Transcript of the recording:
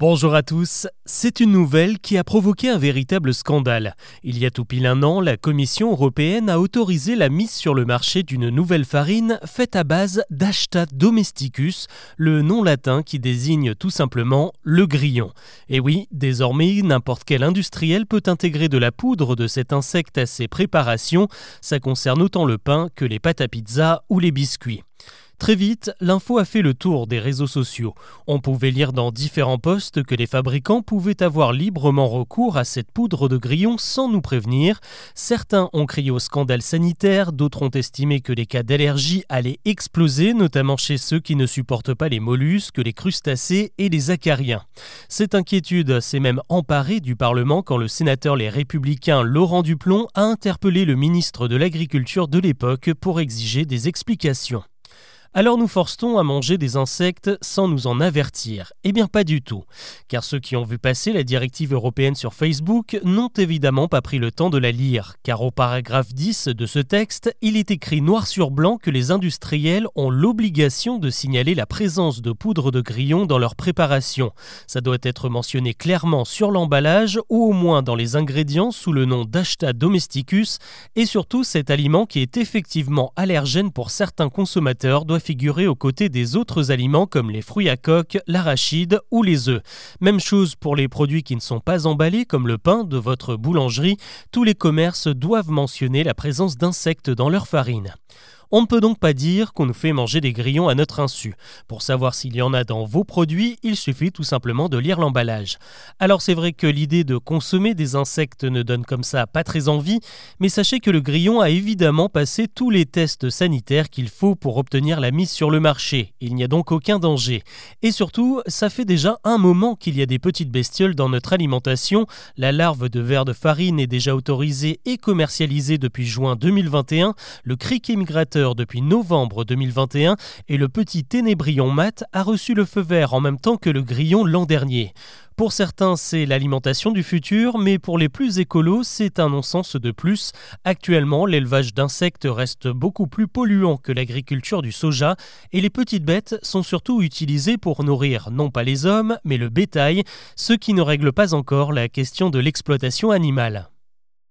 Bonjour à tous. C'est une nouvelle qui a provoqué un véritable scandale. Il y a tout pile un an, la Commission européenne a autorisé la mise sur le marché d'une nouvelle farine faite à base d'Ashta domesticus, le nom latin qui désigne tout simplement le grillon. Et oui, désormais, n'importe quel industriel peut intégrer de la poudre de cet insecte à ses préparations. Ça concerne autant le pain que les pâtes à pizza ou les biscuits. Très vite, l'info a fait le tour des réseaux sociaux. On pouvait lire dans différents posts que les fabricants pouvaient avoir librement recours à cette poudre de grillon sans nous prévenir. Certains ont crié au scandale sanitaire, d'autres ont estimé que les cas d'allergie allaient exploser, notamment chez ceux qui ne supportent pas les mollusques, les crustacés et les acariens. Cette inquiétude s'est même emparée du Parlement quand le sénateur Les Républicains Laurent Duplon a interpellé le ministre de l'Agriculture de l'époque pour exiger des explications. Alors nous force-t-on à manger des insectes sans nous en avertir? Eh bien pas du tout, car ceux qui ont vu passer la directive européenne sur Facebook n'ont évidemment pas pris le temps de la lire, car au paragraphe 10 de ce texte, il est écrit noir sur blanc que les industriels ont l'obligation de signaler la présence de poudre de grillon dans leur préparation. Ça doit être mentionné clairement sur l'emballage ou au moins dans les ingrédients sous le nom d'Ashta domesticus, et surtout cet aliment qui est effectivement allergène pour certains consommateurs doit aux côtés des autres aliments comme les fruits à coque, l'arachide ou les œufs. Même chose pour les produits qui ne sont pas emballés comme le pain de votre boulangerie, tous les commerces doivent mentionner la présence d'insectes dans leur farine. On ne peut donc pas dire qu'on nous fait manger des grillons à notre insu. Pour savoir s'il y en a dans vos produits, il suffit tout simplement de lire l'emballage. Alors c'est vrai que l'idée de consommer des insectes ne donne comme ça pas très envie, mais sachez que le grillon a évidemment passé tous les tests sanitaires qu'il faut pour obtenir la mise sur le marché. Il n'y a donc aucun danger. Et surtout, ça fait déjà un moment qu'il y a des petites bestioles dans notre alimentation. La larve de verre de farine est déjà autorisée et commercialisée depuis juin 2021. Le criquet depuis novembre 2021 et le petit ténébrion mat a reçu le feu vert en même temps que le grillon l'an dernier. Pour certains, c'est l'alimentation du futur, mais pour les plus écolos, c'est un non-sens de plus. Actuellement, l'élevage d'insectes reste beaucoup plus polluant que l'agriculture du soja, et les petites bêtes sont surtout utilisées pour nourrir non pas les hommes, mais le bétail, ce qui ne règle pas encore la question de l'exploitation animale.